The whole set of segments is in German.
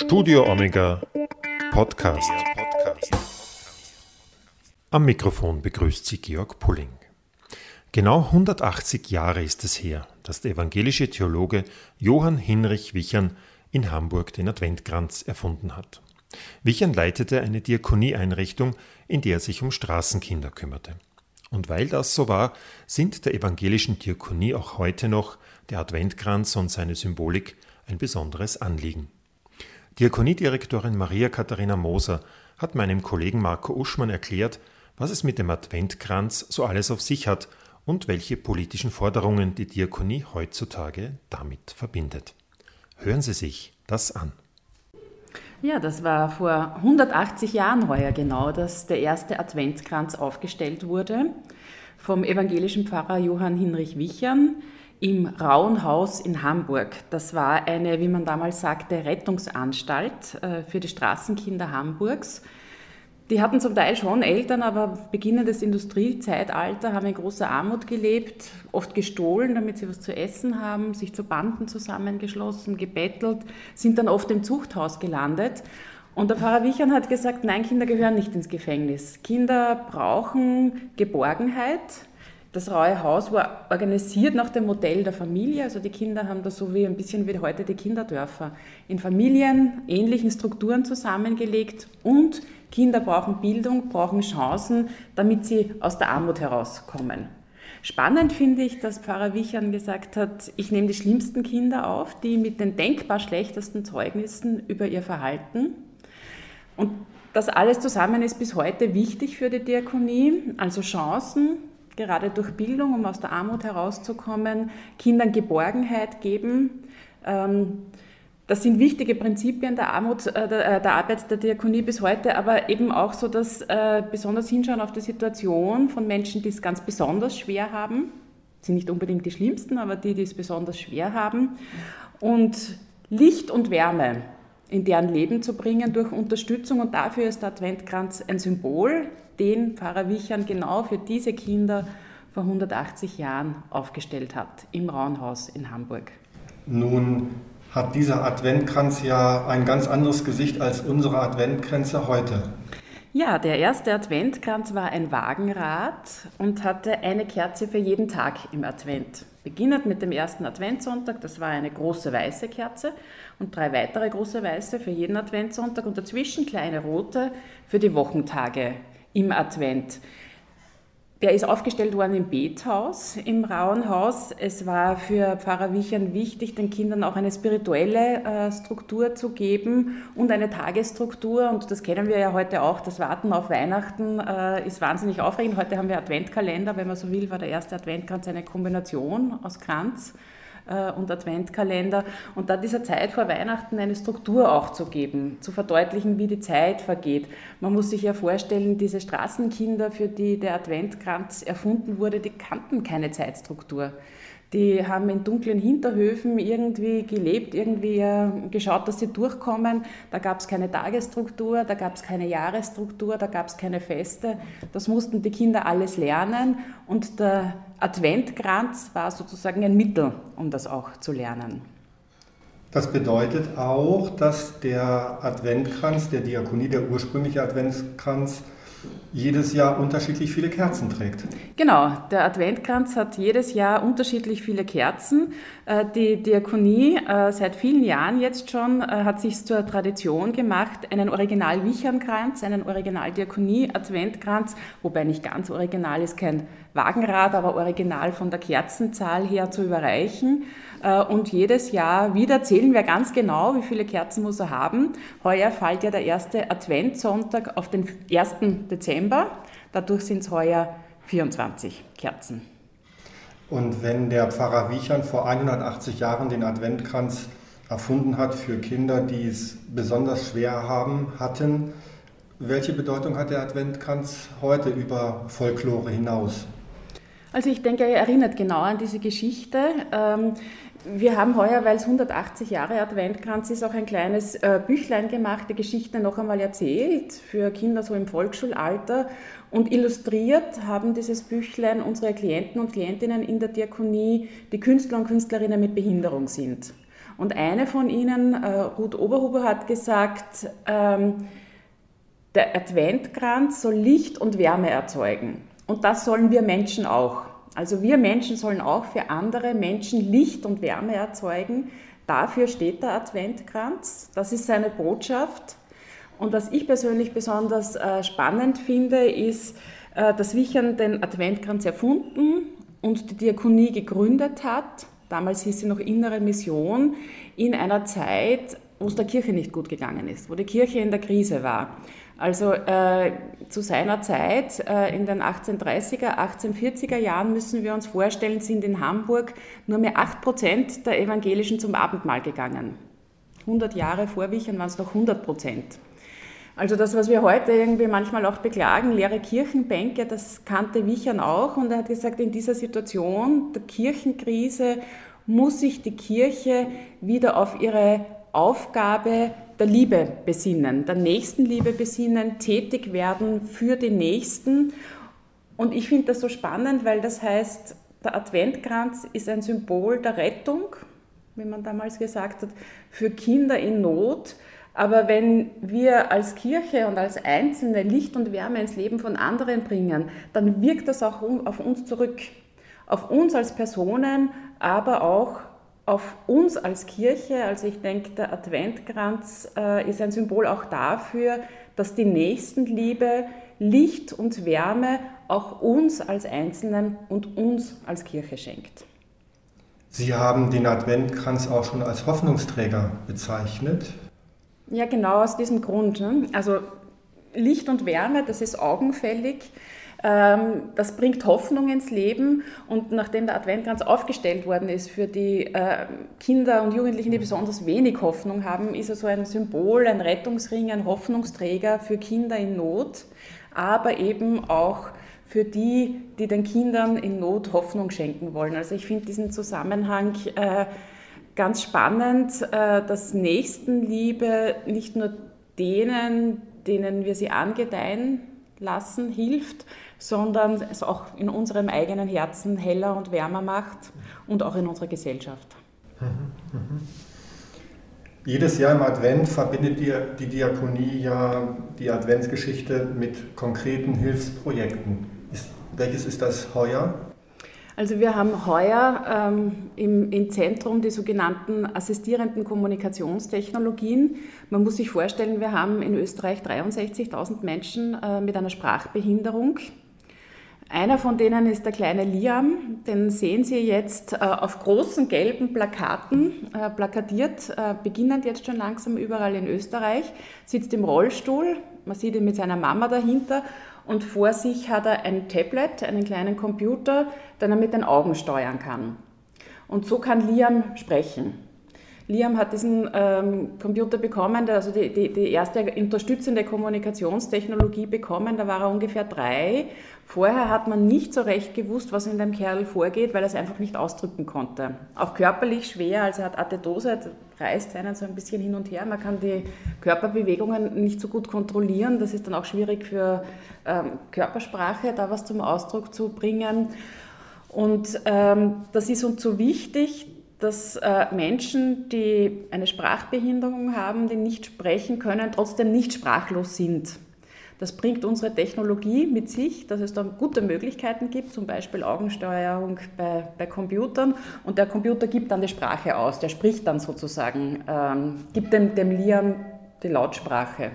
Studio Omega Podcast. Am Mikrofon begrüßt Sie Georg Pulling. Genau 180 Jahre ist es her, dass der evangelische Theologe Johann Hinrich Wichern in Hamburg den Adventkranz erfunden hat. Wichern leitete eine Diakonieeinrichtung, in der er sich um Straßenkinder kümmerte. Und weil das so war, sind der evangelischen Diakonie auch heute noch der Adventkranz und seine Symbolik ein besonderes Anliegen. Diakoniedirektorin Maria Katharina Moser hat meinem Kollegen Marco Uschmann erklärt, was es mit dem Adventkranz so alles auf sich hat und welche politischen Forderungen die Diakonie heutzutage damit verbindet. Hören Sie sich das an. Ja, das war vor 180 Jahren heuer genau, dass der erste Adventskranz aufgestellt wurde vom evangelischen Pfarrer Johann Hinrich Wichern im Rauenhaus in Hamburg. Das war eine, wie man damals sagte, Rettungsanstalt äh, für die Straßenkinder Hamburgs. Die hatten zum Teil schon Eltern, aber beginnendes Industriezeitalter haben in großer Armut gelebt, oft gestohlen, damit sie was zu essen haben, sich zu Banden zusammengeschlossen, gebettelt, sind dann oft im Zuchthaus gelandet. Und der Pfarrer Wichern hat gesagt, nein, Kinder gehören nicht ins Gefängnis. Kinder brauchen Geborgenheit. Das Raue Haus war organisiert nach dem Modell der Familie. Also die Kinder haben da so wie ein bisschen wie heute die Kinderdörfer in Familien, ähnlichen Strukturen zusammengelegt und Kinder brauchen Bildung, brauchen Chancen, damit sie aus der Armut herauskommen. Spannend finde ich, dass Pfarrer Wichern gesagt hat, ich nehme die schlimmsten Kinder auf, die mit den denkbar schlechtesten Zeugnissen über ihr Verhalten. Und das alles zusammen ist bis heute wichtig für die Diakonie, also Chancen, gerade durch Bildung, um aus der Armut herauszukommen, Kindern Geborgenheit geben. Ähm, das sind wichtige Prinzipien der, Armut, äh, der, äh, der, Arbeit der Diakonie bis heute, aber eben auch so, dass äh, besonders hinschauen auf die Situation von Menschen, die es ganz besonders schwer haben. Das sind nicht unbedingt die schlimmsten, aber die, die es besonders schwer haben. Und Licht und Wärme in deren Leben zu bringen durch Unterstützung. Und dafür ist der Adventkranz ein Symbol, den Pfarrer Wichern genau für diese Kinder vor 180 Jahren aufgestellt hat, im Rauenhaus in Hamburg. Nun hat dieser Adventkranz ja ein ganz anderes Gesicht als unsere Adventkränze heute. Ja, der erste Adventkranz war ein Wagenrad und hatte eine Kerze für jeden Tag im Advent. Beginnend mit dem ersten Adventssonntag, das war eine große weiße Kerze und drei weitere große weiße für jeden Adventssonntag und dazwischen kleine rote für die Wochentage im Advent. Der ist aufgestellt worden im Bethaus, im Rauenhaus. Es war für Pfarrer Wichern wichtig, den Kindern auch eine spirituelle äh, Struktur zu geben und eine Tagesstruktur. Und das kennen wir ja heute auch. Das Warten auf Weihnachten äh, ist wahnsinnig aufregend. Heute haben wir Adventkalender, wenn man so will, war der erste Adventkranz eine Kombination aus Kranz äh, und Adventkalender und da dieser Zeit vor Weihnachten eine Struktur auch zu geben, zu verdeutlichen, wie die Zeit vergeht. Man muss sich ja vorstellen, diese Straßenkinder, für die der Adventkranz erfunden wurde, die kannten keine Zeitstruktur. Die haben in dunklen Hinterhöfen irgendwie gelebt, irgendwie äh, geschaut, dass sie durchkommen. Da gab es keine Tagesstruktur, da gab es keine Jahresstruktur, da gab es keine Feste. Das mussten die Kinder alles lernen und der Adventkranz war sozusagen ein Mittel, um das auch zu lernen. Das bedeutet auch, dass der Adventkranz, der Diakonie, der ursprüngliche Adventkranz, jedes Jahr unterschiedlich viele Kerzen trägt. Genau, der Adventkranz hat jedes Jahr unterschiedlich viele Kerzen. Äh, die Diakonie äh, seit vielen Jahren jetzt schon äh, hat sich zur Tradition gemacht, einen Original-Wichernkranz, einen Original-Diakonie-Adventkranz, wobei nicht ganz original ist, kein Wagenrad, aber original von der Kerzenzahl her zu überreichen. Und jedes Jahr wieder zählen wir ganz genau, wie viele Kerzen muss er haben. Heuer fällt ja der erste Adventssonntag auf den 1. Dezember. Dadurch sind es heuer 24 Kerzen. Und wenn der Pfarrer Wiechern vor 180 Jahren den Adventkranz erfunden hat für Kinder, die es besonders schwer haben, hatten, welche Bedeutung hat der Adventkranz heute über Folklore hinaus? Also ich denke, er erinnert genau an diese Geschichte. Wir haben heuer, weil es 180 Jahre Adventkranz ist, auch ein kleines äh, Büchlein gemacht, die Geschichte noch einmal erzählt für Kinder so im Volksschulalter. Und illustriert haben dieses Büchlein unsere Klienten und Klientinnen in der Diakonie, die Künstler und Künstlerinnen mit Behinderung sind. Und eine von ihnen, äh, Ruth Oberhuber, hat gesagt, ähm, der Adventkranz soll Licht und Wärme erzeugen. Und das sollen wir Menschen auch. Also wir Menschen sollen auch für andere Menschen Licht und Wärme erzeugen. Dafür steht der Adventkranz. Das ist seine Botschaft. Und was ich persönlich besonders äh, spannend finde, ist, äh, dass Wichern den Adventkranz erfunden und die Diakonie gegründet hat. Damals hieß sie noch Innere Mission, in einer Zeit, wo es der Kirche nicht gut gegangen ist, wo die Kirche in der Krise war. Also äh, zu seiner Zeit, äh, in den 1830er, 1840er Jahren, müssen wir uns vorstellen, sind in Hamburg nur mehr 8 Prozent der Evangelischen zum Abendmahl gegangen. 100 Jahre vor Wichern waren es noch 100 Prozent. Also das, was wir heute irgendwie manchmal auch beklagen, leere Kirchenbänke, das kannte Wichern auch und er hat gesagt, in dieser Situation der Kirchenkrise muss sich die Kirche wieder auf ihre Aufgabe der Liebe besinnen, der Nächstenliebe besinnen, tätig werden für den Nächsten. Und ich finde das so spannend, weil das heißt, der Adventkranz ist ein Symbol der Rettung, wie man damals gesagt hat, für Kinder in Not. Aber wenn wir als Kirche und als Einzelne Licht und Wärme ins Leben von anderen bringen, dann wirkt das auch auf uns zurück. Auf uns als Personen, aber auch auf uns als Kirche, also ich denke, der Adventkranz äh, ist ein Symbol auch dafür, dass die Nächstenliebe Licht und Wärme auch uns als Einzelnen und uns als Kirche schenkt. Sie haben den Adventkranz auch schon als Hoffnungsträger bezeichnet. Ja, genau aus diesem Grund. Ne? Also Licht und Wärme, das ist augenfällig. Ähm, das bringt Hoffnung ins Leben und nachdem der Adventkranz aufgestellt worden ist für die äh, Kinder und Jugendlichen, die besonders wenig Hoffnung haben, ist er so ein Symbol, ein Rettungsring, ein Hoffnungsträger für Kinder in Not, aber eben auch für die, die den Kindern in Not Hoffnung schenken wollen. Also ich finde diesen Zusammenhang äh, ganz spannend, äh, dass Nächstenliebe nicht nur denen, denen wir sie angedeihen lassen, hilft, sondern es auch in unserem eigenen Herzen heller und wärmer macht und auch in unserer Gesellschaft. Jedes Jahr im Advent verbindet die Diakonie ja die Adventsgeschichte mit konkreten Hilfsprojekten. Ist, welches ist das heuer? Also wir haben heuer ähm, im, im, Zentrum die sogenannten assistierenden Kommunikationstechnologien. Man muss sich vorstellen, wir haben in Österreich 63.000 Menschen äh, mit einer Sprachbehinderung. Einer von denen ist der kleine Liam, den sehen Sie jetzt äh, auf großen gelben Plakaten äh, plakatiert, äh, beginnend jetzt schon langsam überall in Österreich, sitzt im Rollstuhl, man sieht ihn mit seiner Mama dahinter und vor sich hat er ein Tablet, einen kleinen Computer, den er mit den Augen steuern kann. Und so kann Liam sprechen. Liam hat diesen ähm, Computer bekommen, also die, die, die, erste unterstützende Kommunikationstechnologie bekommen, da war er ungefähr drei. Vorher hat man nicht so recht gewusst, was in dem Kerl vorgeht, weil er es einfach nicht ausdrücken konnte. Auch körperlich schwer, also er hat Atetose, reißt einen so ein bisschen hin und her. Man kann die Körperbewegungen nicht so gut kontrollieren. Das ist dann auch schwierig für ähm, Körpersprache, da was zum Ausdruck zu bringen. Und ähm, das ist uns so wichtig, dass äh, Menschen, die eine Sprachbehinderung haben, die nicht sprechen können, trotzdem nicht sprachlos sind. Das bringt unsere Technologie mit sich, dass es da gute Möglichkeiten gibt, zum Beispiel Augensteuerung bei, bei Computern. Und der Computer gibt dann die Sprache aus, der spricht dann sozusagen, ähm, gibt dem, dem Liam die Lautsprache.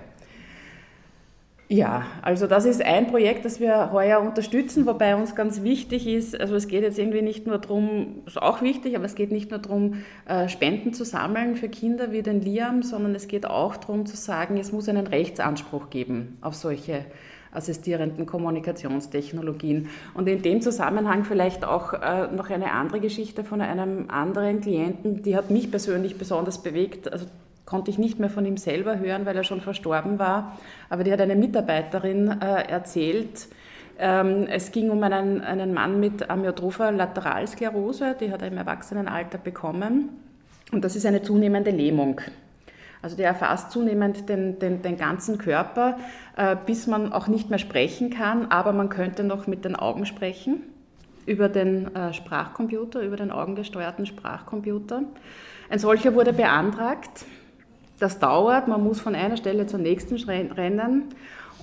Ja, also das ist ein Projekt, das wir heuer unterstützen, wobei uns ganz wichtig ist, also es geht jetzt irgendwie nicht nur darum, ist auch wichtig, aber es geht nicht nur darum, äh, Spenden zu sammeln für Kinder wie den Liam, sondern es geht auch darum zu sagen, es muss einen Rechtsanspruch geben auf solche assistierenden Kommunikationstechnologien. Und in dem Zusammenhang vielleicht auch äh, noch eine andere Geschichte von einem anderen Klienten, die hat mich persönlich besonders bewegt. Also konnte ich nicht mehr von ihm selber hören, weil er schon verstorben war. Aber die hat eine Mitarbeiterin äh, erzählt, ähm, es ging um einen, einen Mann mit Amyotropher Lateralsklerose, die hat er im Erwachsenenalter bekommen. Und das ist eine zunehmende Lähmung. Also der erfasst zunehmend den, den, den ganzen Körper, äh, bis man auch nicht mehr sprechen kann, aber man könnte noch mit den Augen sprechen. über den äh, Sprachcomputer, über den augengesteuerten Sprachcomputer. Ein solcher wurde beantragt. Das dauert, man muss von einer Stelle zur nächsten rennen.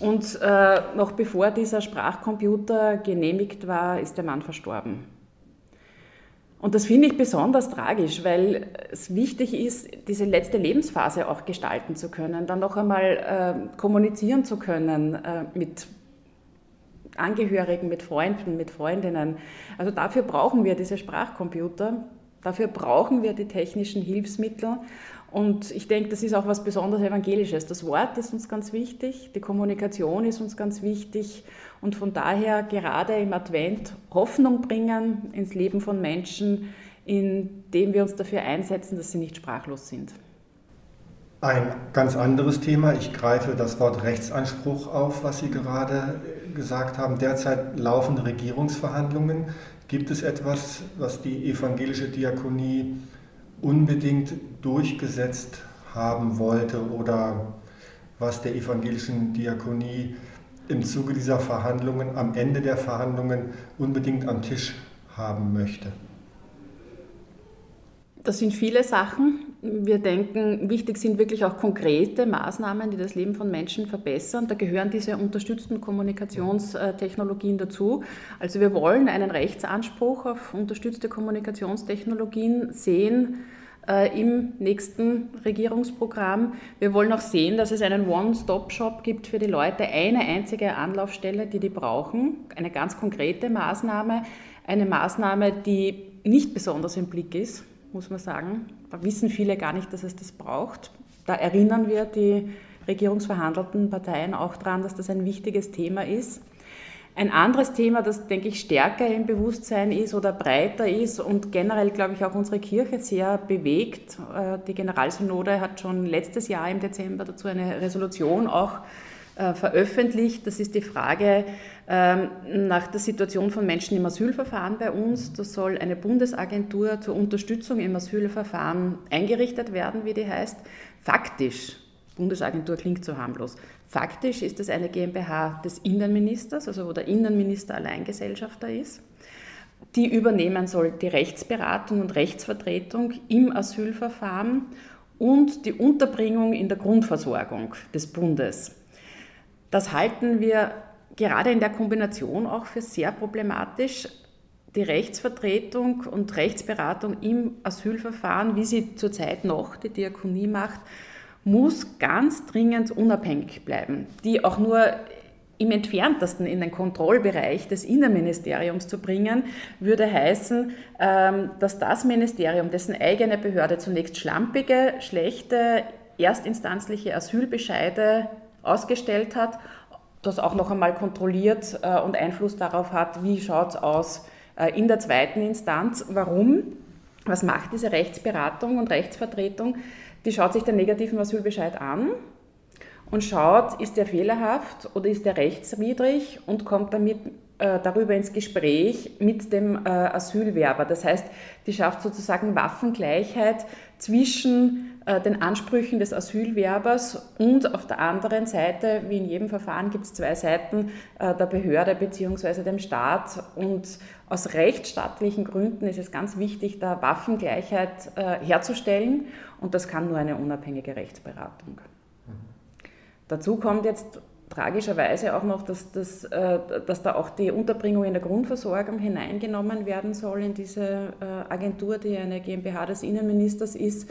Und äh, noch bevor dieser Sprachcomputer genehmigt war, ist der Mann verstorben. Und das finde ich besonders tragisch, weil es wichtig ist, diese letzte Lebensphase auch gestalten zu können, dann noch einmal äh, kommunizieren zu können äh, mit Angehörigen, mit Freunden, mit Freundinnen. Also dafür brauchen wir diese Sprachcomputer, dafür brauchen wir die technischen Hilfsmittel. Und ich denke, das ist auch was besonders Evangelisches. Das Wort ist uns ganz wichtig, die Kommunikation ist uns ganz wichtig und von daher gerade im Advent Hoffnung bringen ins Leben von Menschen, indem wir uns dafür einsetzen, dass sie nicht sprachlos sind. Ein ganz anderes Thema. Ich greife das Wort Rechtsanspruch auf, was Sie gerade gesagt haben. Derzeit laufende Regierungsverhandlungen. Gibt es etwas, was die evangelische Diakonie unbedingt durchgesetzt haben wollte oder was der evangelischen Diakonie im Zuge dieser Verhandlungen, am Ende der Verhandlungen unbedingt am Tisch haben möchte? Das sind viele Sachen. Wir denken, wichtig sind wirklich auch konkrete Maßnahmen, die das Leben von Menschen verbessern. Da gehören diese unterstützten Kommunikationstechnologien dazu. Also wir wollen einen Rechtsanspruch auf unterstützte Kommunikationstechnologien sehen äh, im nächsten Regierungsprogramm. Wir wollen auch sehen, dass es einen One-Stop-Shop gibt für die Leute, eine einzige Anlaufstelle, die die brauchen, eine ganz konkrete Maßnahme, eine Maßnahme, die nicht besonders im Blick ist muss man sagen. Da wissen viele gar nicht, dass es das braucht. Da erinnern wir die regierungsverhandelten Parteien auch daran, dass das ein wichtiges Thema ist. Ein anderes Thema, das, denke ich, stärker im Bewusstsein ist oder breiter ist und generell, glaube ich, auch unsere Kirche sehr bewegt. Äh, die Generalsynode hat schon letztes Jahr im Dezember dazu eine Resolution auch äh, veröffentlicht. Das ist die Frage ähm, nach der Situation von Menschen im Asylverfahren bei uns. Da soll eine Bundesagentur zur Unterstützung im Asylverfahren eingerichtet werden, wie die heißt. Faktisch, Bundesagentur klingt so harmlos, faktisch ist es eine GmbH des Innenministers, also wo der Innenminister Alleingesellschafter ist. Die übernehmen soll die Rechtsberatung und Rechtsvertretung im Asylverfahren und die Unterbringung in der Grundversorgung des Bundes. Das halten wir gerade in der Kombination auch für sehr problematisch. Die Rechtsvertretung und Rechtsberatung im Asylverfahren, wie sie zurzeit noch die Diakonie macht, muss ganz dringend unabhängig bleiben, die auch nur im entferntesten in den Kontrollbereich des Innenministeriums zu bringen, würde heißen, ähm, dass das Ministerium, dessen eigene Behörde zunächst schlampige, schlechte, erstinstanzliche Asylbescheide ausgestellt hat, das auch noch einmal kontrolliert äh, und Einfluss darauf hat, wie schaut es aus äh, in der zweiten Instanz. Warum? Was macht diese Rechtsberatung und Rechtsvertretung? Die schaut sich den negativen Asylbescheid an und schaut, ist der fehlerhaft oder ist der rechtswidrig und kommt damit äh, darüber ins Gespräch mit dem äh, Asylwerber. Das heißt, die schafft sozusagen Waffengleichheit zwischen den Ansprüchen des Asylwerbers und auf der anderen Seite, wie in jedem Verfahren, gibt es zwei Seiten der Behörde bzw. dem Staat. Und aus rechtsstaatlichen Gründen ist es ganz wichtig, da Waffengleichheit herzustellen. Und das kann nur eine unabhängige Rechtsberatung. Dazu kommt jetzt tragischerweise auch noch, dass, dass, äh, dass da auch die Unterbringung in der Grundversorgung hineingenommen werden soll in diese äh, Agentur, die eine GmbH des Innenministers ist.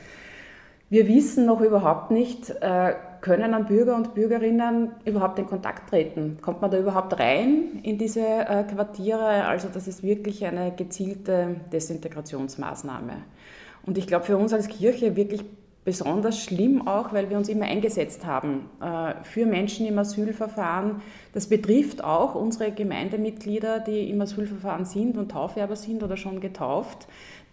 Wir wissen noch überhaupt nicht, äh, können an Bürger und Bürgerinnen überhaupt in Kontakt treten? Kommt man da überhaupt rein in diese Quartiere? Also das ist wirklich eine gezielte Desintegrationsmaßnahme. Und ich glaube, für uns als Kirche wirklich besonders schlimm auch, weil wir uns immer eingesetzt haben äh, für Menschen im Asylverfahren. Das betrifft auch unsere Gemeindemitglieder, die im Asylverfahren sind und Taufwerber sind oder schon getauft.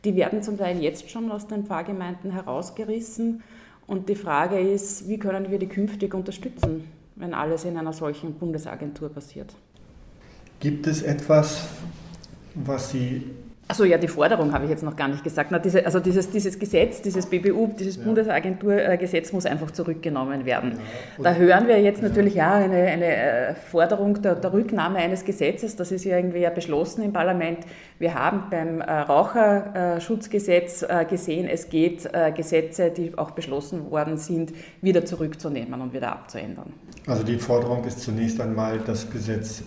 Die werden zum Teil jetzt schon aus den Pfarrgemeinden herausgerissen. Und die Frage ist, wie können wir die künftig unterstützen, wenn alles in einer solchen Bundesagentur passiert? Gibt es etwas, was Sie Achso, ja, die Forderung habe ich jetzt noch gar nicht gesagt. Na, diese, also dieses, dieses Gesetz, dieses BBU, dieses ja. Bundesagenturgesetz muss einfach zurückgenommen werden. Ja. Da hören wir jetzt natürlich ja eine, eine äh, Forderung der, der, Rücknahme eines Gesetzes. Das ist ja irgendwie ja beschlossen im Parlament. Wir haben beim äh, Raucherschutzgesetz äh, gesehen, es geht Gesetze, die auch beschlossen worden sind, wieder zurückzunehmen und wieder abzuändern. Also die Forderung ist zunächst einmal, das Gesetz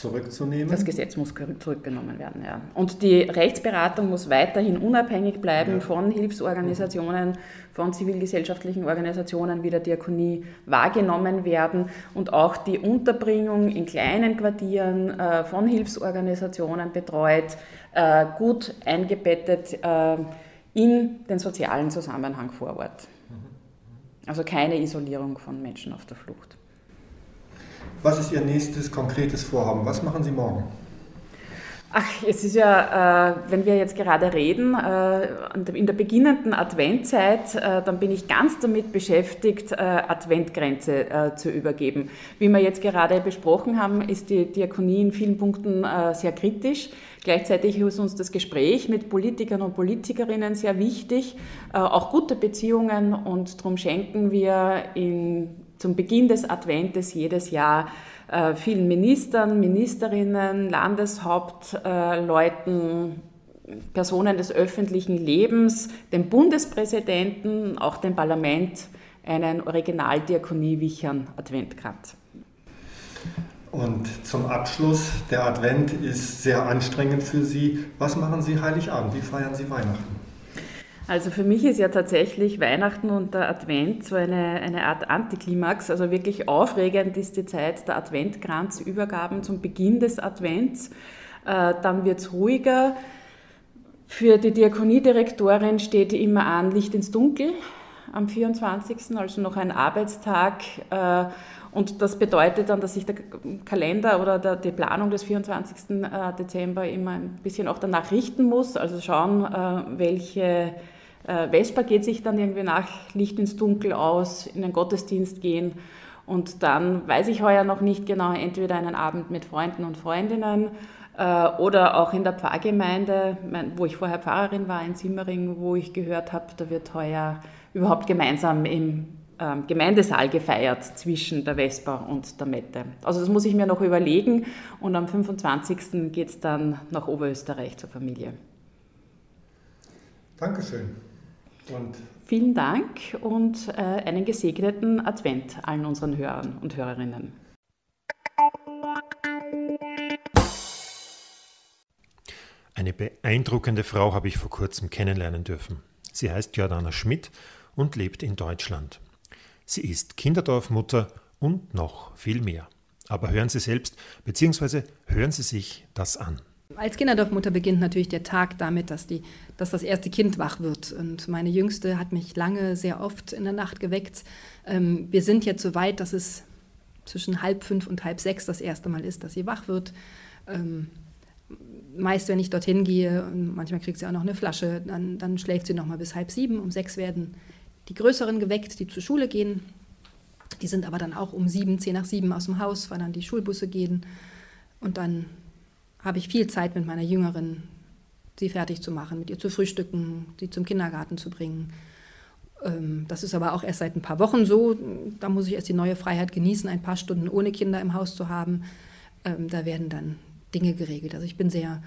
zurückzunehmen? Das Gesetz muss zurückgenommen werden, ja. Und die Rechtsberatung muss weiterhin unabhängig bleiben ja. von Hilfsorganisationen, von zivilgesellschaftlichen Organisationen wie der Diakonie wahrgenommen werden und auch die Unterbringung in kleinen Quartieren äh, von Hilfsorganisationen betreut, äh, gut eingebettet äh, in den sozialen Zusammenhang vor Ort. Mhm. Also keine Isolierung von Menschen auf der Flucht. Was ist Ihr nächstes konkretes Vorhaben? Was machen Sie morgen? Ach, es ist ja, äh, wenn wir jetzt gerade reden, äh, in der beginnenden Adventzeit, äh, dann bin ich ganz damit beschäftigt, äh, Adventgrenze äh, zu übergeben. Wie wir jetzt gerade besprochen haben, ist die Diakonie in vielen Punkten äh, sehr kritisch. Gleichzeitig ist uns das Gespräch mit Politikern und Politikerinnen sehr wichtig, auch gute Beziehungen und darum schenken wir in zum Beginn des Adventes jedes Jahr äh, vielen Ministern, Ministerinnen, Landeshauptleuten, Personen des öffentlichen Lebens, dem Bundespräsidenten, auch dem Parlament einen Originaldiakonie-Wichern Adventkranz. Und zum Abschluss, der Advent ist sehr anstrengend für Sie. Was machen Sie Heiligabend? Wie feiern Sie Weihnachten? Also für mich ist ja tatsächlich Weihnachten und der Advent so eine, eine Art Antiklimax. Also wirklich aufregend ist die Zeit der Adventkranzübergaben zum Beginn des Advents. Äh, dann wird es ruhiger. Für die Diakoniedirektorin steht immer an Licht ins Dunkel am 24., also noch ein Arbeitstag. Äh, und das bedeutet dann, dass sich der Kalender oder der, die Planung des 24. Äh, Dezember immer ein bisschen auch danach richten muss. Also schauen, welche äh, Vesper geht sich dann irgendwie nach Licht ins Dunkel aus, in den Gottesdienst gehen und dann weiß ich heuer noch nicht genau, entweder einen Abend mit Freunden und Freundinnen äh, oder auch in der Pfarrgemeinde, wo ich vorher Pfarrerin war in Simmering, wo ich gehört habe, da wird heuer überhaupt gemeinsam im ähm, Gemeindesaal gefeiert zwischen der Vesper und der Mette. Also das muss ich mir noch überlegen und am 25. geht es dann nach Oberösterreich zur Familie. Dankeschön. Und Vielen Dank und äh, einen gesegneten Advent allen unseren Hörern und Hörerinnen. Eine beeindruckende Frau habe ich vor kurzem kennenlernen dürfen. Sie heißt Jordana Schmidt und lebt in Deutschland. Sie ist Kinderdorfmutter und noch viel mehr. Aber hören Sie selbst, beziehungsweise hören Sie sich das an. Als Kinderdorfmutter beginnt natürlich der Tag damit, dass, die, dass das erste Kind wach wird. Und meine Jüngste hat mich lange, sehr oft in der Nacht geweckt. Ähm, wir sind jetzt so weit, dass es zwischen halb fünf und halb sechs das erste Mal ist, dass sie wach wird. Ähm, meist, wenn ich dorthin gehe, und manchmal kriegt sie auch noch eine Flasche, dann, dann schläft sie noch mal bis halb sieben. Um sechs werden die Größeren geweckt, die zur Schule gehen. Die sind aber dann auch um sieben, zehn nach sieben aus dem Haus, weil dann die Schulbusse gehen. Und dann habe ich viel Zeit mit meiner Jüngeren, sie fertig zu machen, mit ihr zu frühstücken, sie zum Kindergarten zu bringen. Ähm, das ist aber auch erst seit ein paar Wochen so. Da muss ich erst die neue Freiheit genießen, ein paar Stunden ohne Kinder im Haus zu haben. Ähm, da werden dann Dinge geregelt. Also ich bin sehr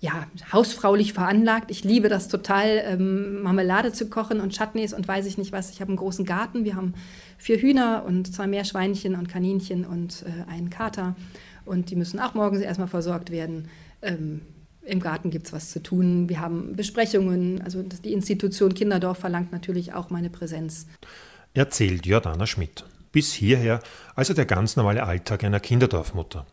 ja, hausfraulich veranlagt. Ich liebe das total, ähm, Marmelade zu kochen und Chutneys und weiß ich nicht was. Ich habe einen großen Garten. Wir haben vier Hühner und zwei Meerschweinchen und Kaninchen und äh, einen Kater und die müssen auch morgens erstmal versorgt werden. Ähm, Im Garten gibt es was zu tun. Wir haben Besprechungen. Also die Institution Kinderdorf verlangt natürlich auch meine Präsenz. Erzählt Jordana Schmidt. Bis hierher also der ganz normale Alltag einer Kinderdorfmutter.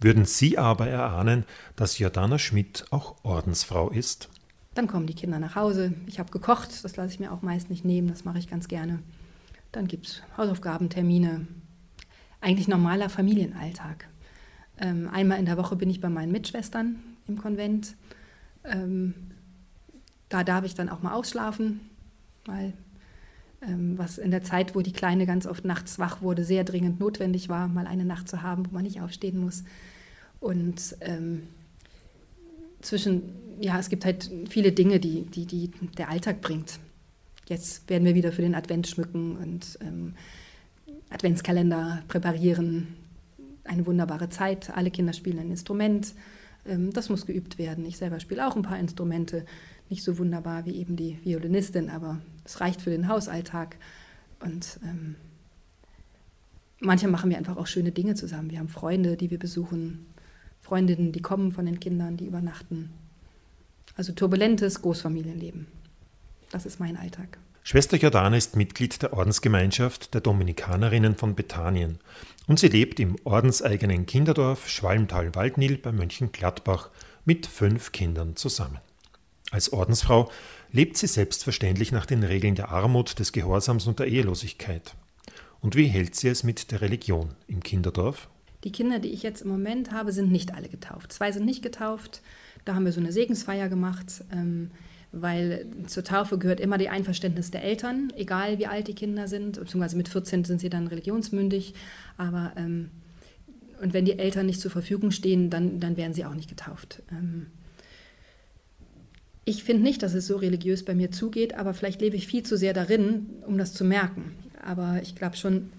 Würden Sie aber erahnen, dass Jordana Schmidt auch Ordensfrau ist? Dann kommen die Kinder nach Hause. Ich habe gekocht, das lasse ich mir auch meist nicht nehmen, das mache ich ganz gerne. Dann gibt es Hausaufgaben, Termine. Eigentlich normaler Familienalltag. Ähm, einmal in der Woche bin ich bei meinen Mitschwestern im Konvent. Ähm, da darf ich dann auch mal ausschlafen, weil ähm, was in der Zeit, wo die Kleine ganz oft nachts wach wurde, sehr dringend notwendig war, mal eine Nacht zu haben, wo man nicht aufstehen muss. Und ähm, zwischen, ja, es gibt halt viele Dinge, die, die, die der Alltag bringt. Jetzt werden wir wieder für den Advent schmücken und ähm, Adventskalender präparieren. Eine wunderbare Zeit. Alle Kinder spielen ein Instrument. Ähm, das muss geübt werden. Ich selber spiele auch ein paar Instrumente. Nicht so wunderbar wie eben die Violinistin, aber es reicht für den Hausalltag. Und ähm, manchmal machen wir einfach auch schöne Dinge zusammen. Wir haben Freunde, die wir besuchen, Freundinnen, die kommen von den Kindern, die übernachten. Also turbulentes Großfamilienleben. Das ist mein Alltag. Schwester Jordana ist Mitglied der Ordensgemeinschaft der Dominikanerinnen von Bethanien und sie lebt im ordenseigenen Kinderdorf Schwalmtal-Waldnil bei Mönchengladbach mit fünf Kindern zusammen. Als Ordensfrau lebt sie selbstverständlich nach den Regeln der Armut, des Gehorsams und der Ehelosigkeit. Und wie hält sie es mit der Religion im Kinderdorf? Die Kinder, die ich jetzt im Moment habe, sind nicht alle getauft. Zwei sind nicht getauft. Da haben wir so eine Segensfeier gemacht, ähm, weil zur Taufe gehört immer die Einverständnis der Eltern, egal wie alt die Kinder sind. Beziehungsweise mit 14 sind sie dann religionsmündig. Aber ähm, und wenn die Eltern nicht zur Verfügung stehen, dann, dann werden sie auch nicht getauft. Ähm, ich finde nicht, dass es so religiös bei mir zugeht, aber vielleicht lebe ich viel zu sehr darin, um das zu merken. Aber ich glaube schon,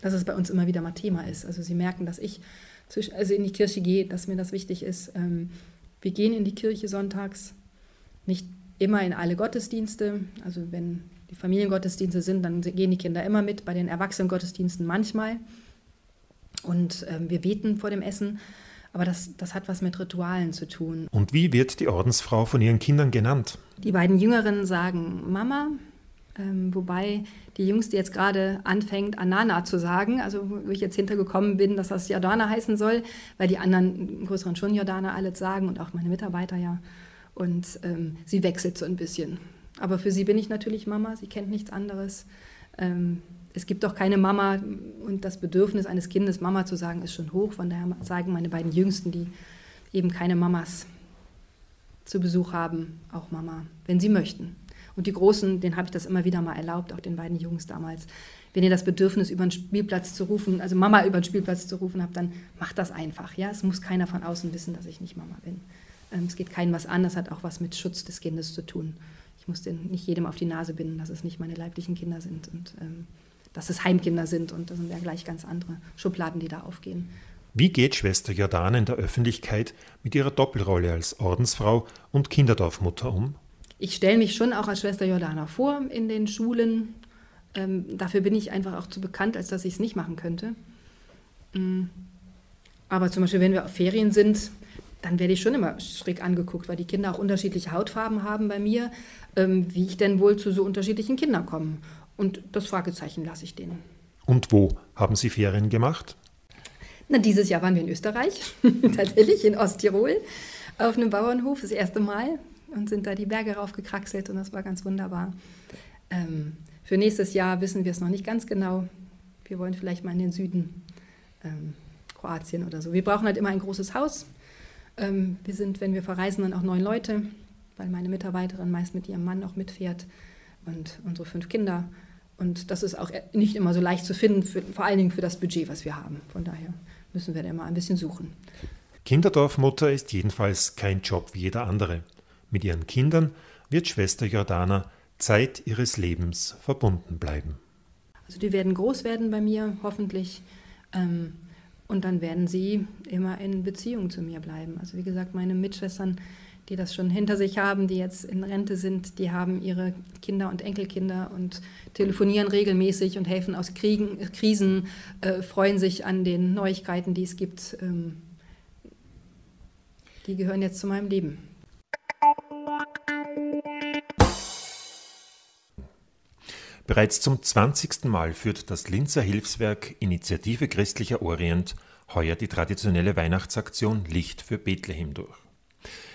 dass es bei uns immer wieder mal Thema ist. Also Sie merken, dass ich zwischen, also in die Kirche gehe, dass mir das wichtig ist. Ähm, wir gehen in die Kirche sonntags, nicht immer in alle Gottesdienste. Also wenn die Familiengottesdienste sind, dann gehen die Kinder immer mit, bei den Erwachsenengottesdiensten manchmal. Und ähm, wir beten vor dem Essen. Aber das, das hat was mit Ritualen zu tun. Und wie wird die Ordensfrau von ihren Kindern genannt? Die beiden Jüngeren sagen Mama, ähm, wobei die Jüngste jetzt gerade anfängt, Anana zu sagen, also wo ich jetzt hintergekommen bin, dass das Jordana heißen soll, weil die anderen Größeren schon Jordana alles sagen und auch meine Mitarbeiter ja. Und ähm, sie wechselt so ein bisschen. Aber für sie bin ich natürlich Mama, sie kennt nichts anderes. Ähm, es gibt doch keine Mama und das Bedürfnis eines Kindes, Mama zu sagen, ist schon hoch. Von daher sagen meine beiden Jüngsten, die eben keine Mamas zu Besuch haben, auch Mama, wenn sie möchten. Und die Großen, denen habe ich das immer wieder mal erlaubt, auch den beiden Jungs damals. Wenn ihr das Bedürfnis über den Spielplatz zu rufen, also Mama über den Spielplatz zu rufen habt, dann macht das einfach. Ja? Es muss keiner von außen wissen, dass ich nicht Mama bin. Ähm, es geht keinem was an, das hat auch was mit Schutz des Kindes zu tun. Ich muss den nicht jedem auf die Nase binden, dass es nicht meine leiblichen Kinder sind. Und ähm, dass es Heimkinder sind und das sind ja gleich ganz andere Schubladen, die da aufgehen. Wie geht Schwester Jordane in der Öffentlichkeit mit ihrer Doppelrolle als Ordensfrau und Kinderdorfmutter um? Ich stelle mich schon auch als Schwester Jordana vor in den Schulen. Ähm, dafür bin ich einfach auch zu bekannt, als dass ich es nicht machen könnte. Mm. Aber zum Beispiel, wenn wir auf Ferien sind, dann werde ich schon immer schräg angeguckt, weil die Kinder auch unterschiedliche Hautfarben haben bei mir, ähm, wie ich denn wohl zu so unterschiedlichen Kindern komme. Und das Fragezeichen lasse ich denen. Und wo haben Sie Ferien gemacht? Na, dieses Jahr waren wir in Österreich, tatsächlich in Osttirol, auf einem Bauernhof, das erste Mal, und sind da die Berge raufgekraxelt und das war ganz wunderbar. Ähm, für nächstes Jahr wissen wir es noch nicht ganz genau. Wir wollen vielleicht mal in den Süden, ähm, Kroatien oder so. Wir brauchen halt immer ein großes Haus. Ähm, wir sind, wenn wir verreisen, dann auch neun Leute, weil meine Mitarbeiterin meist mit ihrem Mann auch mitfährt und unsere fünf Kinder. Und das ist auch nicht immer so leicht zu finden, für, vor allen Dingen für das Budget, was wir haben. Von daher müssen wir da immer ein bisschen suchen. Kinderdorfmutter ist jedenfalls kein Job wie jeder andere. Mit ihren Kindern wird Schwester Jordana Zeit ihres Lebens verbunden bleiben. Also die werden groß werden bei mir, hoffentlich. Ähm, und dann werden sie immer in Beziehung zu mir bleiben. Also wie gesagt, meine Mitschwestern die das schon hinter sich haben, die jetzt in Rente sind, die haben ihre Kinder und Enkelkinder und telefonieren regelmäßig und helfen aus Kriegen, Krisen, äh, freuen sich an den Neuigkeiten, die es gibt. Ähm, die gehören jetzt zu meinem Leben. Bereits zum 20. Mal führt das Linzer Hilfswerk Initiative Christlicher Orient heuer die traditionelle Weihnachtsaktion Licht für Bethlehem durch.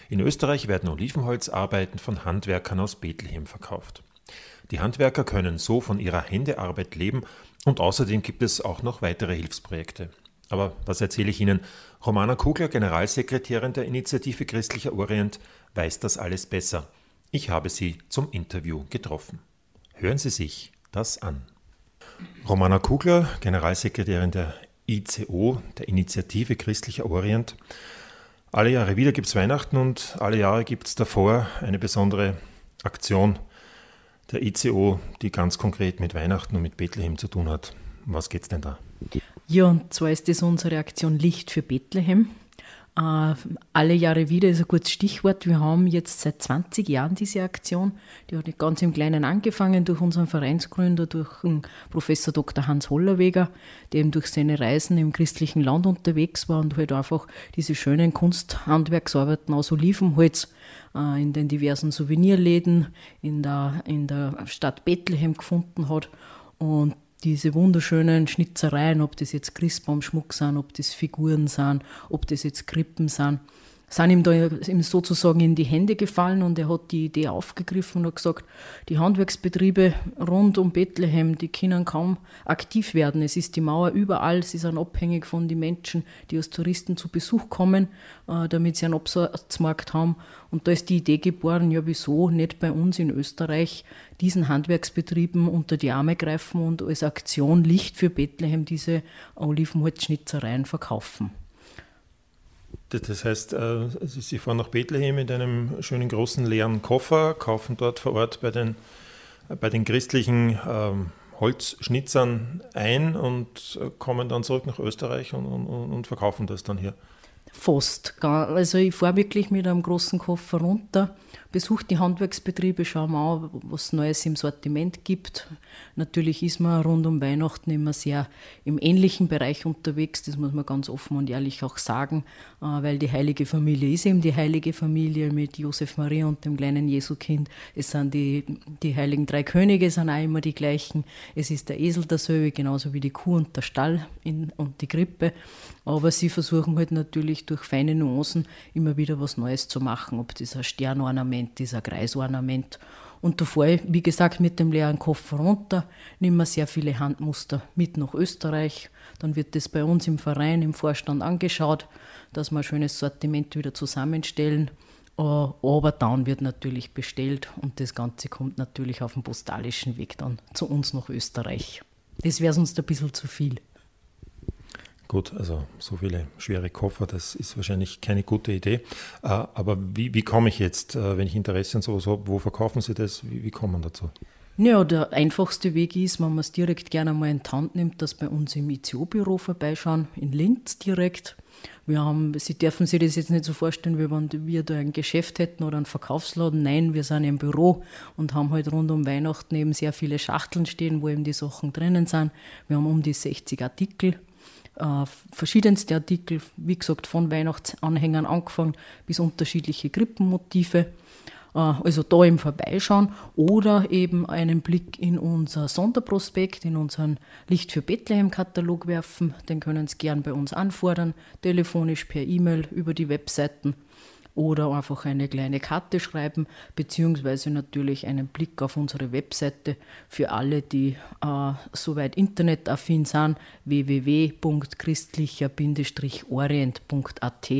In Österreich werden Olivenholzarbeiten von Handwerkern aus Bethlehem verkauft. Die Handwerker können so von ihrer Händearbeit leben und außerdem gibt es auch noch weitere Hilfsprojekte. Aber was erzähle ich Ihnen? Romana Kugler, Generalsekretärin der Initiative Christlicher Orient, weiß das alles besser. Ich habe sie zum Interview getroffen. Hören Sie sich das an. Romana Kugler, Generalsekretärin der ICO, der Initiative Christlicher Orient. Alle Jahre wieder gibt es Weihnachten und alle Jahre gibt es davor eine besondere Aktion der ICO, die ganz konkret mit Weihnachten und mit Bethlehem zu tun hat. Um was geht es denn da? Ja, und zwar ist das unsere Aktion Licht für Bethlehem. Äh, alle Jahre wieder ist ein gutes Stichwort. Wir haben jetzt seit 20 Jahren diese Aktion. Die hat ganz im Kleinen angefangen durch unseren Vereinsgründer, durch Professor Dr. Hans Hollerweger, der eben durch seine Reisen im christlichen Land unterwegs war und halt einfach diese schönen Kunsthandwerksarbeiten aus Olivenholz äh, in den diversen Souvenirläden in der, in der Stadt Bethlehem gefunden hat. Und diese wunderschönen Schnitzereien, ob das jetzt Christbaumschmuck sind, ob das Figuren sind, ob das jetzt Krippen sind, sind ihm da ihm sozusagen in die Hände gefallen und er hat die Idee aufgegriffen und hat gesagt, die Handwerksbetriebe rund um Bethlehem, die können kaum aktiv werden. Es ist die Mauer überall, sie sind abhängig von den Menschen, die als Touristen zu Besuch kommen, äh, damit sie einen Absatzmarkt haben. Und da ist die Idee geboren, ja wieso nicht bei uns in Österreich diesen Handwerksbetrieben unter die Arme greifen und als Aktion Licht für Bethlehem diese Olivenholzschnitzereien verkaufen. Das heißt, äh, Sie fahren nach Bethlehem mit einem schönen großen leeren Koffer, kaufen dort vor Ort bei den, bei den christlichen ähm, Holzschnitzern ein und kommen dann zurück nach Österreich und, und, und verkaufen das dann hier. Fast. Also ich fahre wirklich mit einem großen Koffer runter besuche die Handwerksbetriebe, schaue mir an, was Neues im Sortiment gibt. Natürlich ist man rund um Weihnachten immer sehr im ähnlichen Bereich unterwegs, das muss man ganz offen und ehrlich auch sagen, äh, weil die heilige Familie ist eben die heilige Familie mit Josef Maria und dem kleinen Jesukind. Es sind die, die heiligen drei Könige, sind auch immer die gleichen. Es ist der Esel derselbe, genauso wie die Kuh und der Stall in, und die Krippe. Aber sie versuchen halt natürlich durch feine Nuancen immer wieder was Neues zu machen, ob das ein Sternornament ist, ein Kreisornament. Und da fahre ich, wie gesagt, mit dem leeren Koffer runter, nehme sehr viele Handmuster mit nach Österreich. Dann wird das bei uns im Verein, im Vorstand angeschaut, dass wir ein schönes Sortiment wieder zusammenstellen. Äh, aber dann wird natürlich bestellt und das Ganze kommt natürlich auf dem postalischen Weg dann zu uns nach Österreich. Das wäre sonst ein bisschen zu viel. Gut, also so viele schwere Koffer, das ist wahrscheinlich keine gute Idee. Äh, aber wie, wie komme ich jetzt, äh, wenn ich Interesse an sowas habe, wo verkaufen Sie das? Wie, wie kommt dazu? Ja, der einfachste Weg ist, wenn man es direkt gerne mal in die Hand nimmt, dass bei uns im ICO-Büro vorbeischauen, in Linz direkt. Wir haben, Sie dürfen sich das jetzt nicht so vorstellen, wie wenn wir da ein Geschäft hätten oder einen Verkaufsladen. Nein, wir sind im Büro und haben halt rund um Weihnachten eben sehr viele Schachteln stehen, wo eben die Sachen drinnen sind. Wir haben um die 60 Artikel äh, verschiedenste Artikel, wie gesagt, von Weihnachtsanhängern angefangen bis unterschiedliche Krippenmotive. Äh, also da eben vorbeischauen oder eben einen Blick in unser Sonderprospekt, in unseren Licht für Bethlehem-Katalog werfen. Den können Sie gern bei uns anfordern, telefonisch, per E-Mail, über die Webseiten oder einfach eine kleine Karte schreiben, beziehungsweise natürlich einen Blick auf unsere Webseite für alle, die äh, soweit internetaffin sind, www.christlicher-orient.at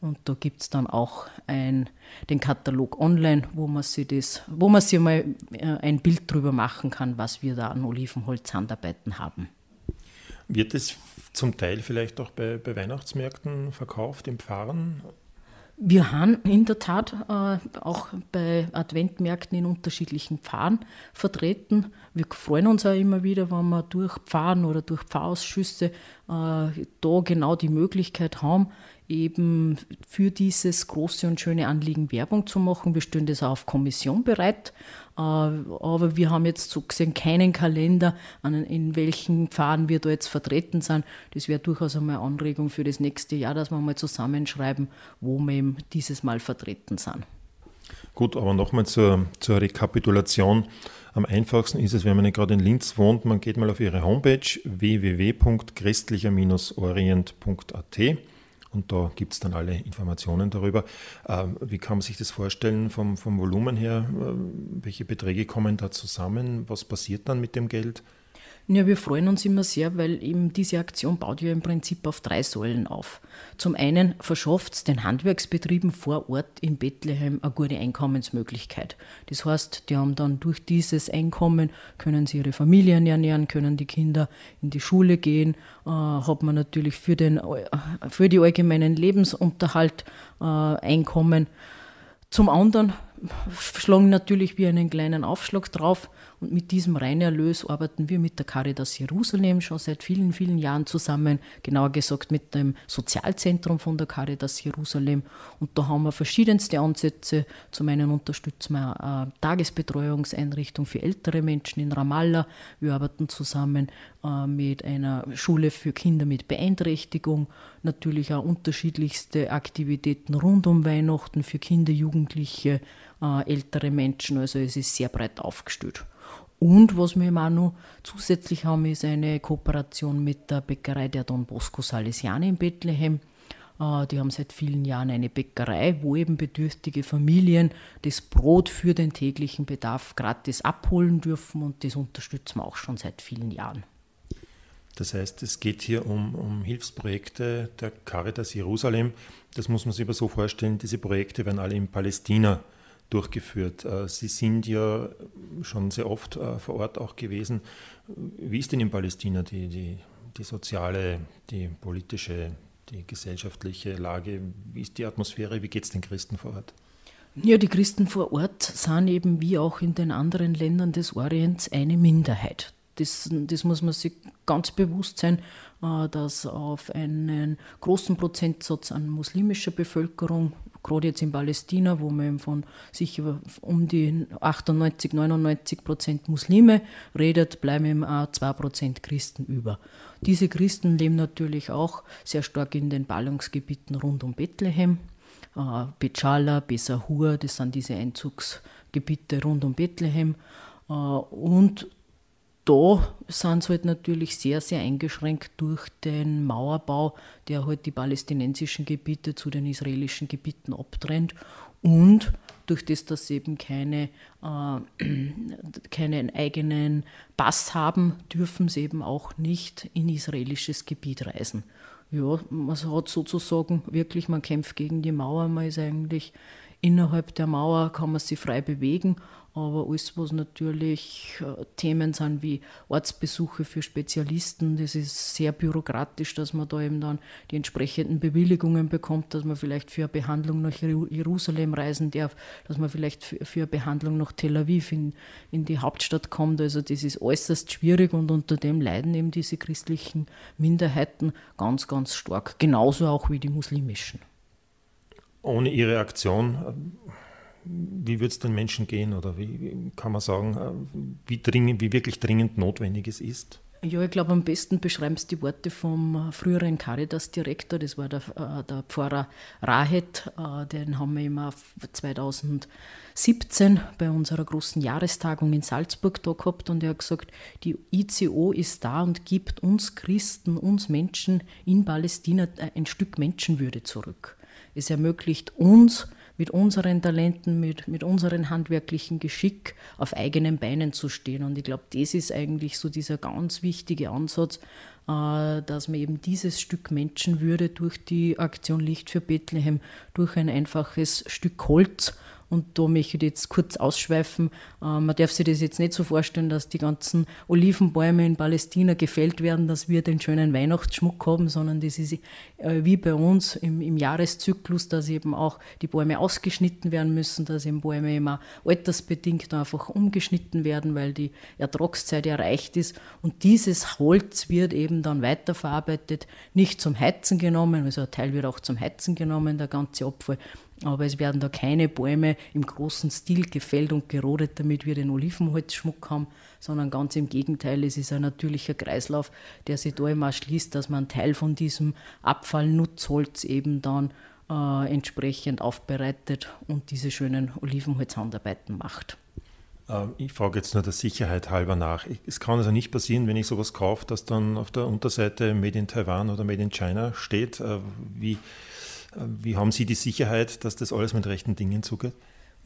und da gibt es dann auch ein, den Katalog online, wo man sich das, wo man sich mal äh, ein Bild drüber machen kann, was wir da an Olivenholz-Handarbeiten haben. Wird es zum Teil vielleicht auch bei, bei Weihnachtsmärkten verkauft im Pfarren? Wir haben in der Tat äh, auch bei Adventmärkten in unterschiedlichen Pfarren vertreten. Wir freuen uns auch immer wieder, wenn wir durch Pfarren oder durch Pfarrausschüsse äh, da genau die Möglichkeit haben, eben für dieses große und schöne Anliegen Werbung zu machen. Wir stellen das auch auf Kommission bereit, äh, aber wir haben jetzt so gesehen keinen Kalender, in welchen Pfaden wir da jetzt vertreten sind. Das wäre durchaus einmal eine Anregung für das nächste Jahr, dass wir mal zusammenschreiben, wo wir eben dieses Mal vertreten sind. Gut, aber nochmal zur, zur Rekapitulation. Am einfachsten ist es, wenn man gerade in Linz wohnt, man geht mal auf ihre Homepage www.christlicher-orient.at und da gibt es dann alle Informationen darüber. Ähm, wie kann man sich das vorstellen vom, vom Volumen her? Ähm, welche Beträge kommen da zusammen? Was passiert dann mit dem Geld? Ja, wir freuen uns immer sehr, weil eben diese Aktion baut ja im Prinzip auf drei Säulen auf. Zum einen verschafft es den Handwerksbetrieben vor Ort in Bethlehem eine gute Einkommensmöglichkeit. Das heißt, die haben dann durch dieses Einkommen, können sie ihre Familien ernähren, können die Kinder in die Schule gehen, äh, hat man natürlich für, den, äh, für die allgemeinen Lebensunterhalt äh, Einkommen. Zum anderen schlagen natürlich wir einen kleinen Aufschlag drauf und mit diesem Reinerlös arbeiten wir mit der Caritas Jerusalem schon seit vielen, vielen Jahren zusammen, genauer gesagt mit dem Sozialzentrum von der Caritas Jerusalem. Und da haben wir verschiedenste Ansätze. Zum einen unterstützen wir eine Tagesbetreuungseinrichtung für ältere Menschen in Ramallah. Wir arbeiten zusammen äh, mit einer Schule für Kinder mit Beeinträchtigung. Natürlich auch unterschiedlichste Aktivitäten rund um Weihnachten für Kinder, Jugendliche, äh, ältere Menschen. Also es ist sehr breit aufgestellt. Und was wir auch noch zusätzlich haben, ist eine Kooperation mit der Bäckerei der Don Bosco Salesiane in Bethlehem. Äh, die haben seit vielen Jahren eine Bäckerei, wo eben bedürftige Familien das Brot für den täglichen Bedarf gratis abholen dürfen und das unterstützen wir auch schon seit vielen Jahren. Das heißt, es geht hier um, um Hilfsprojekte der Caritas Jerusalem. Das muss man sich aber so vorstellen, diese Projekte werden alle in Palästina durchgeführt. Äh, Sie sind ja schon sehr oft äh, vor Ort auch gewesen. Wie ist denn in Palästina die, die, die soziale, die politische, die gesellschaftliche Lage? Wie ist die Atmosphäre? Wie geht es den Christen vor Ort? Ja, die Christen vor Ort sind eben wie auch in den anderen Ländern des Orients eine Minderheit. Das, das muss man sich ganz bewusst sein, äh, dass auf einen großen Prozentsatz an muslimischer Bevölkerung gerade jetzt in Palästina, wo man von sicher um die 98, 99 Prozent Muslime redet, bleiben eben auch 2 Prozent Christen über. Diese Christen leben natürlich auch sehr stark in den Ballungsgebieten rund um Bethlehem. Äh, Bechala, Besahur, das sind diese Einzugsgebiete rund um Bethlehem. Äh, und da sind sie halt natürlich sehr, sehr eingeschränkt durch den Mauerbau, der halt die palästinensischen Gebiete zu den israelischen Gebieten abtrennt und durch das, dass sie eben keine, äh, keinen eigenen Pass haben, dürfen sie eben auch nicht in israelisches Gebiet reisen. Ja, man hat sozusagen wirklich, man kämpft gegen die Mauer, man ist eigentlich innerhalb der Mauer, kann man sich frei bewegen aber alles, was natürlich äh, Themen sind wie Ortsbesuche für Spezialisten, das ist sehr bürokratisch, dass man da eben dann die entsprechenden Bewilligungen bekommt, dass man vielleicht für eine Behandlung nach Jerusalem reisen darf, dass man vielleicht für eine Behandlung nach Tel Aviv in, in die Hauptstadt kommt. Also das ist äußerst schwierig und unter dem leiden eben diese christlichen Minderheiten ganz, ganz stark. Genauso auch wie die muslimischen. Ohne ihre Aktion wie wird es den Menschen gehen oder wie kann man sagen, äh, wie, dringend, wie wirklich dringend notwendig es ist? Ja, ich glaube, am besten beschreibst du die Worte vom früheren Caritas-Direktor, das war der, äh, der Pfarrer Rahet, äh, den haben wir immer 2017 bei unserer großen Jahrestagung in Salzburg da gehabt und er hat gesagt, die ICO ist da und gibt uns Christen, uns Menschen in Palästina ein Stück Menschenwürde zurück. Es ermöglicht uns, mit unseren Talenten, mit, mit unserem handwerklichen Geschick auf eigenen Beinen zu stehen. Und ich glaube, das ist eigentlich so dieser ganz wichtige Ansatz, äh, dass man eben dieses Stück Menschenwürde durch die Aktion Licht für Bethlehem, durch ein einfaches Stück Holz und da möchte ich jetzt kurz ausschweifen. Äh, man darf sich das jetzt nicht so vorstellen, dass die ganzen Olivenbäume in Palästina gefällt werden, dass wir den schönen Weihnachtsschmuck haben, sondern das ist äh, wie bei uns im, im Jahreszyklus, dass eben auch die Bäume ausgeschnitten werden müssen, dass eben Bäume immer altersbedingt einfach umgeschnitten werden, weil die Ertragszeit erreicht ist. Und dieses Holz wird eben dann weiterverarbeitet, nicht zum Heizen genommen, also ein Teil wird auch zum Heizen genommen, der ganze Abfall, aber es werden da keine Bäume im großen Stil gefällt und gerodet, damit wir den Olivenholzschmuck haben, sondern ganz im Gegenteil, es ist ein natürlicher Kreislauf, der sich da immer schließt, dass man einen Teil von diesem Abfallnutzholz eben dann äh, entsprechend aufbereitet und diese schönen Olivenholzhandarbeiten macht. Ähm, ich frage jetzt nur der Sicherheit halber nach. Es kann also nicht passieren, wenn ich sowas kaufe, dass dann auf der Unterseite Made in Taiwan oder Made in China steht. Äh, wie, wie haben Sie die Sicherheit, dass das alles mit rechten Dingen zugeht?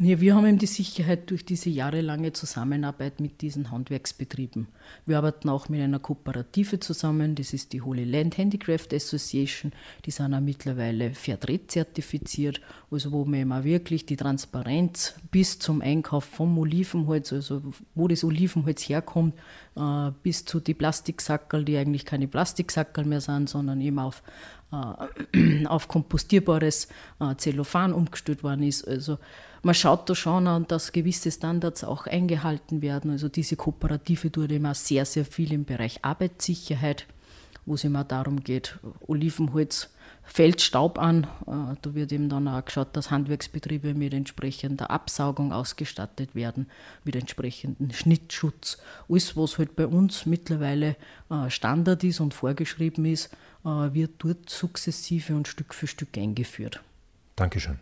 Ja, wir haben eben die Sicherheit durch diese jahrelange Zusammenarbeit mit diesen Handwerksbetrieben. Wir arbeiten auch mit einer Kooperative zusammen, das ist die Holy Land Handicraft Association. Die sind auch mittlerweile Fairtrade zertifiziert, also wo man auch wirklich die Transparenz bis zum Einkauf vom Olivenholz, also wo das Olivenholz herkommt, äh, bis zu die Plastiksackerl, die eigentlich keine Plastiksackerl mehr sind, sondern eben auf, äh, auf kompostierbares äh, Zellophan umgestellt worden ist. Also man schaut da schon an, dass gewisse Standards auch eingehalten werden. Also diese Kooperative tut immer sehr, sehr viel im Bereich Arbeitssicherheit, wo es immer darum geht, Olivenholz fällt Staub an. Äh, da wird eben dann auch geschaut, dass Handwerksbetriebe mit entsprechender Absaugung ausgestattet werden, mit entsprechendem Schnittschutz. Alles, was halt bei uns mittlerweile äh, Standard ist und vorgeschrieben ist, äh, wird dort sukzessive und Stück für Stück eingeführt. Dankeschön.